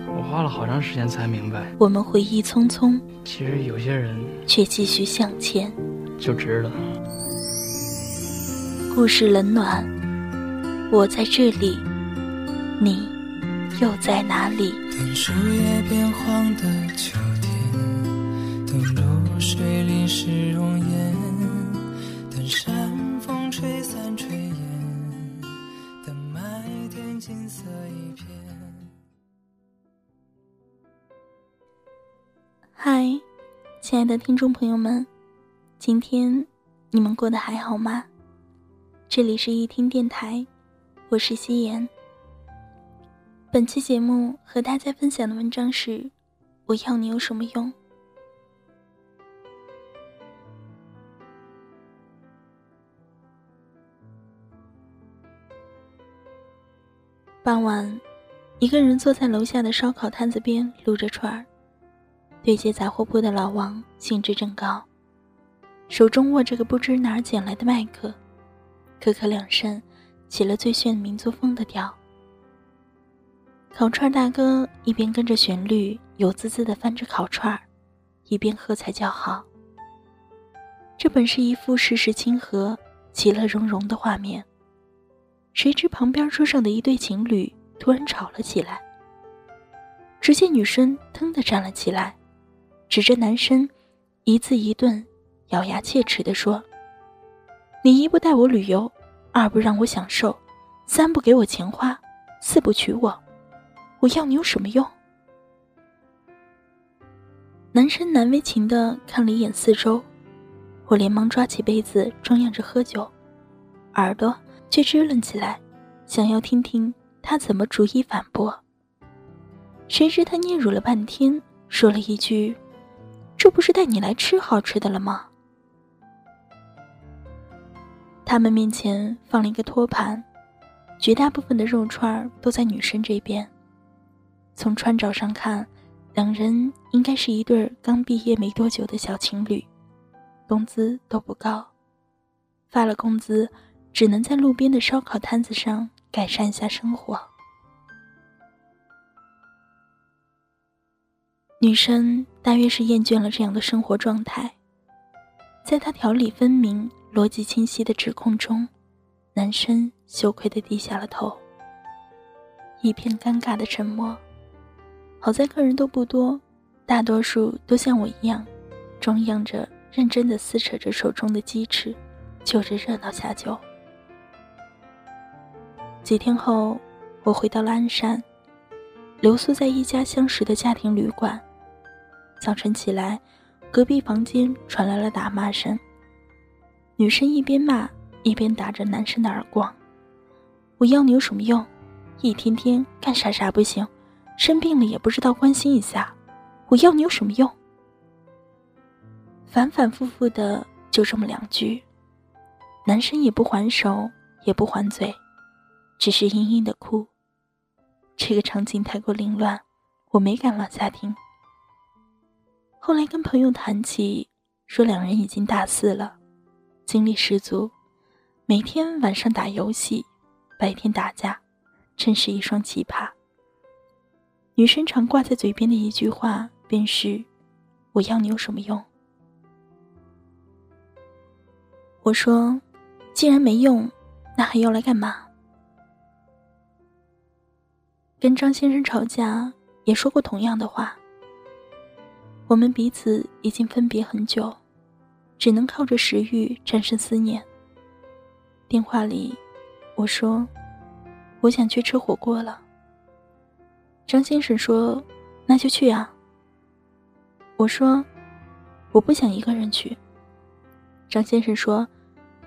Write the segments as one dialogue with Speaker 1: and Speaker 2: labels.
Speaker 1: 我花了好长时间才明白。
Speaker 2: 我们回忆匆匆，
Speaker 1: 其实有些人
Speaker 2: 却继续向前，
Speaker 1: 就值了。
Speaker 2: 故事冷暖，我在这里，你又在哪里？
Speaker 3: 等树叶变黄的秋天，等露水淋湿容颜，
Speaker 2: 嗨，亲爱的听众朋友们，今天你们过得还好吗？这里是一听电台，我是夕颜。本期节目和大家分享的文章是《我要你有什么用》。傍晚，一个人坐在楼下的烧烤摊子边撸着串儿，对接杂货铺的老王兴致正高，手中握着个不知哪儿捡来的麦克。咳咳两声，起了最炫民族风的调。烤串大哥一边跟着旋律油滋滋的翻着烤串儿，一边喝彩叫好。这本是一幅世事亲和、其乐融融的画面。谁知旁边桌上的一对情侣突然吵了起来。只见女生腾地站了起来，指着男生，一字一顿，咬牙切齿地说。你一不带我旅游，二不让我享受，三不给我钱花，四不娶我，我要你有什么用？男生难为情的看了一眼四周，我连忙抓起杯子装样着喝酒，耳朵却支棱起来，想要听听他怎么逐一反驳。谁知他嗫嚅了半天，说了一句：“这不是带你来吃好吃的了吗？”他们面前放了一个托盘，绝大部分的肉串都在女生这边。从穿着上看，两人应该是一对刚毕业没多久的小情侣，工资都不高，发了工资只能在路边的烧烤摊子上改善一下生活。女生大约是厌倦了这样的生活状态，在她条理分明。逻辑清晰的指控中，男生羞愧的低下了头。一片尴尬的沉默。好在客人都不多，大多数都像我一样，装样着认真的撕扯着手中的鸡翅，就着热闹下酒。几天后，我回到了鞍山，留宿在一家相识的家庭旅馆。早晨起来，隔壁房间传来了打骂声。女生一边骂一边打着男生的耳光：“我要你有什么用？一天天干啥啥不行，生病了也不知道关心一下。我要你有什么用？”反反复复的就这么两句，男生也不还手也不还嘴，只是嘤嘤的哭。这个场景太过凌乱，我没敢往下听。后来跟朋友谈起，说两人已经大四了。精力十足，每天晚上打游戏，白天打架，真是一双奇葩。女生常挂在嘴边的一句话便是：“我要你有什么用？”我说：“既然没用，那还要来干嘛？”跟张先生吵架也说过同样的话。我们彼此已经分别很久。只能靠着食欲战胜思念。电话里，我说：“我想去吃火锅了。”张先生说：“那就去啊。”我说：“我不想一个人去。”张先生说：“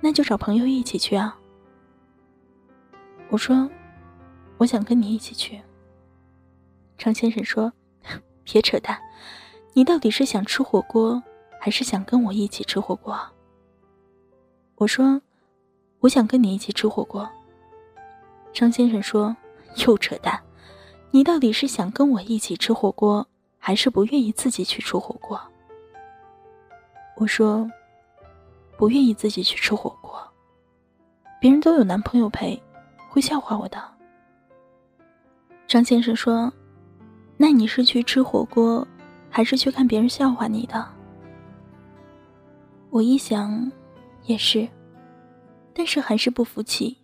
Speaker 2: 那就找朋友一起去啊。”我说：“我想跟你一起去。”张先生说：“ 别扯淡，你到底是想吃火锅？”还是想跟我一起吃火锅？我说，我想跟你一起吃火锅。张先生说，又扯淡，你到底是想跟我一起吃火锅，还是不愿意自己去吃火锅？我说，不愿意自己去吃火锅，别人都有男朋友陪，会笑话我的。张先生说，那你是去吃火锅，还是去看别人笑话你的？我一想，也是，但是还是不服气。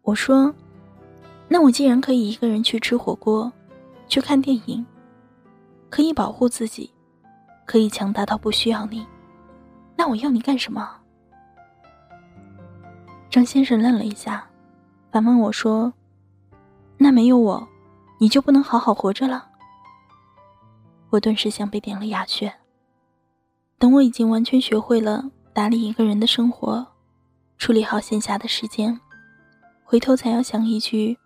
Speaker 2: 我说：“那我既然可以一个人去吃火锅，去看电影，可以保护自己，可以强大到不需要你，那我要你干什么？”张先生愣了一下，反问我说：“那没有我，你就不能好好活着了？”我顿时像被点了哑穴。等我已经完全学会了打理一个人的生活，处理好闲暇的时间，回头才要想一句：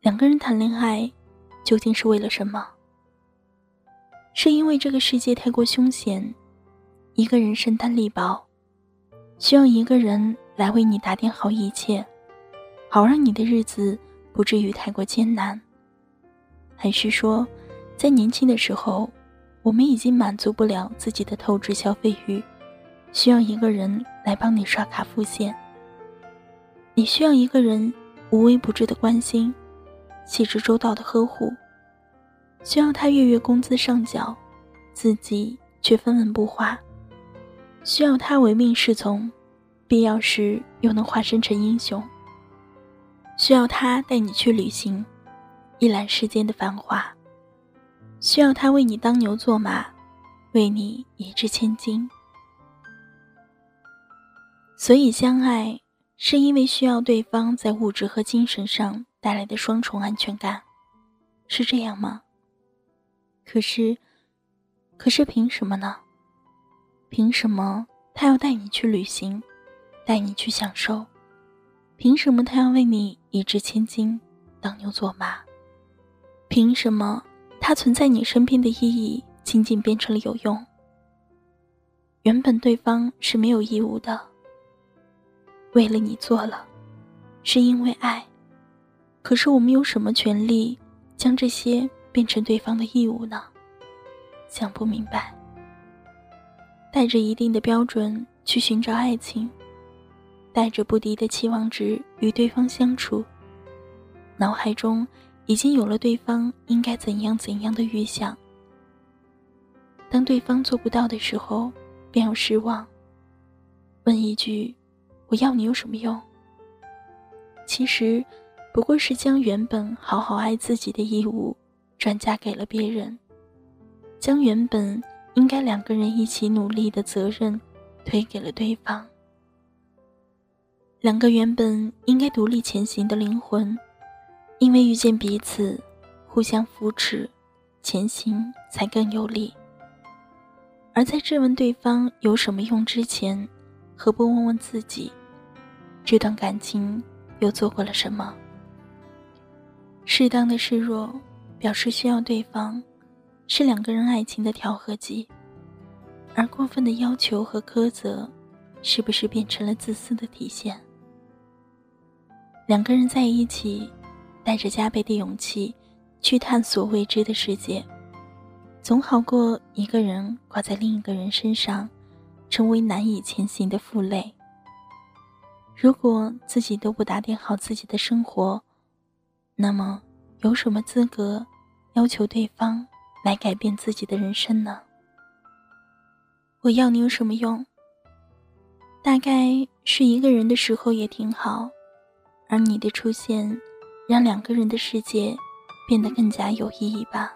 Speaker 2: 两个人谈恋爱究竟是为了什么？是因为这个世界太过凶险，一个人身单力薄，需要一个人来为你打点好一切，好让你的日子不至于太过艰难？还是说，在年轻的时候？我们已经满足不了自己的透支消费欲，需要一个人来帮你刷卡付现。你需要一个人无微不至的关心，细致周到的呵护，需要他月月工资上缴，自己却分文不花，需要他唯命是从，必要时又能化身成英雄。需要他带你去旅行，一览世间的繁华。需要他为你当牛做马，为你一掷千金。所以相爱，是因为需要对方在物质和精神上带来的双重安全感，是这样吗？可是，可是凭什么呢？凭什么他要带你去旅行，带你去享受？凭什么他要为你一掷千金，当牛做马？凭什么？他存在你身边的意义，仅仅变成了有用。原本对方是没有义务的，为了你做了，是因为爱。可是我们有什么权利将这些变成对方的义务呢？想不明白。带着一定的标准去寻找爱情，带着不低的期望值与对方相处，脑海中。已经有了对方应该怎样怎样的预想。当对方做不到的时候，便要失望。问一句：“我要你有什么用？”其实，不过是将原本好好爱自己的义务转嫁给了别人，将原本应该两个人一起努力的责任推给了对方。两个原本应该独立前行的灵魂。因为遇见彼此，互相扶持，前行才更有力。而在质问对方有什么用之前，何不问问自己，这段感情又做过了什么？适当的示弱，表示需要对方，是两个人爱情的调和剂；而过分的要求和苛责，是不是变成了自私的体现？两个人在一起。带着加倍的勇气去探索未知的世界，总好过一个人挂在另一个人身上，成为难以前行的负累。如果自己都不打点好自己的生活，那么有什么资格要求对方来改变自己的人生呢？我要你有什么用？大概是一个人的时候也挺好，而你的出现。让两个人的世界变得更加有意义吧。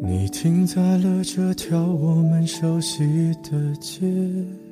Speaker 3: 你停在了这条我们熟悉的街。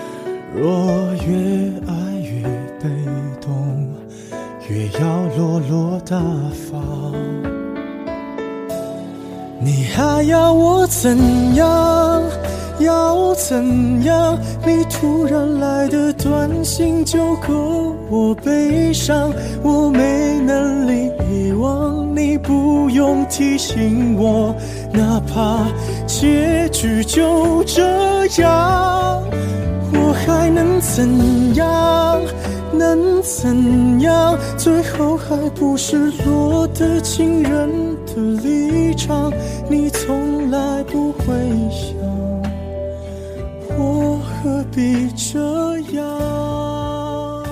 Speaker 3: 若越爱越被动，越要落落大方。你还要我怎样？要怎样？你突然来的短信就够我悲伤，我没能力遗，你不用提醒我，哪怕结局就这样，我还能怎样？能怎样？最后还不是落得情人的立场？你从来不会想，我何必这样？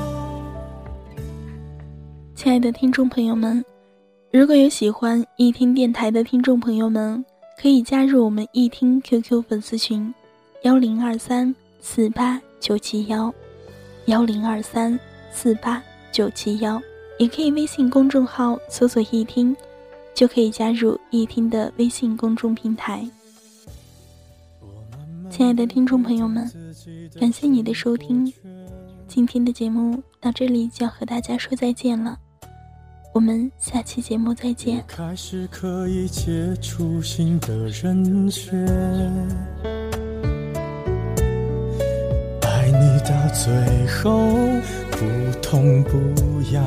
Speaker 2: 亲爱的听众朋友们，如果有喜欢一听电台的听众朋友们，可以加入我们一听 QQ 粉丝群：幺零二三四八九七幺，幺零二三四八九七幺，也可以微信公众号搜索“一听”。就可以加入易听的微信公众平台。亲爱的听众朋友们，感谢你的收听，今天的节目到这里就要和大家说再见了，我们下期节目再见。
Speaker 3: 开始可以接触新的人选，爱你到最后不痛不痒。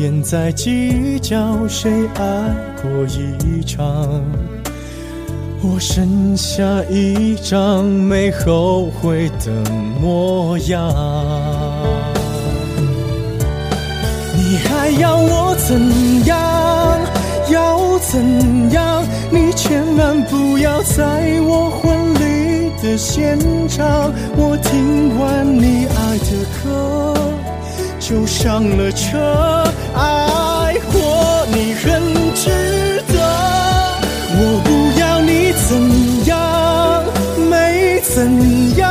Speaker 3: 眼在计较谁爱过一场，我剩下一张没后悔的模样。你还要我怎样？要怎样？你千万不要在我婚礼的现场，我听完你爱的歌。就上了车，爱过你很值得。我不要你怎样，没怎样，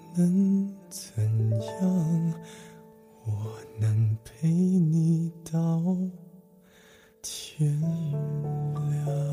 Speaker 3: 能怎样？我能陪你到天亮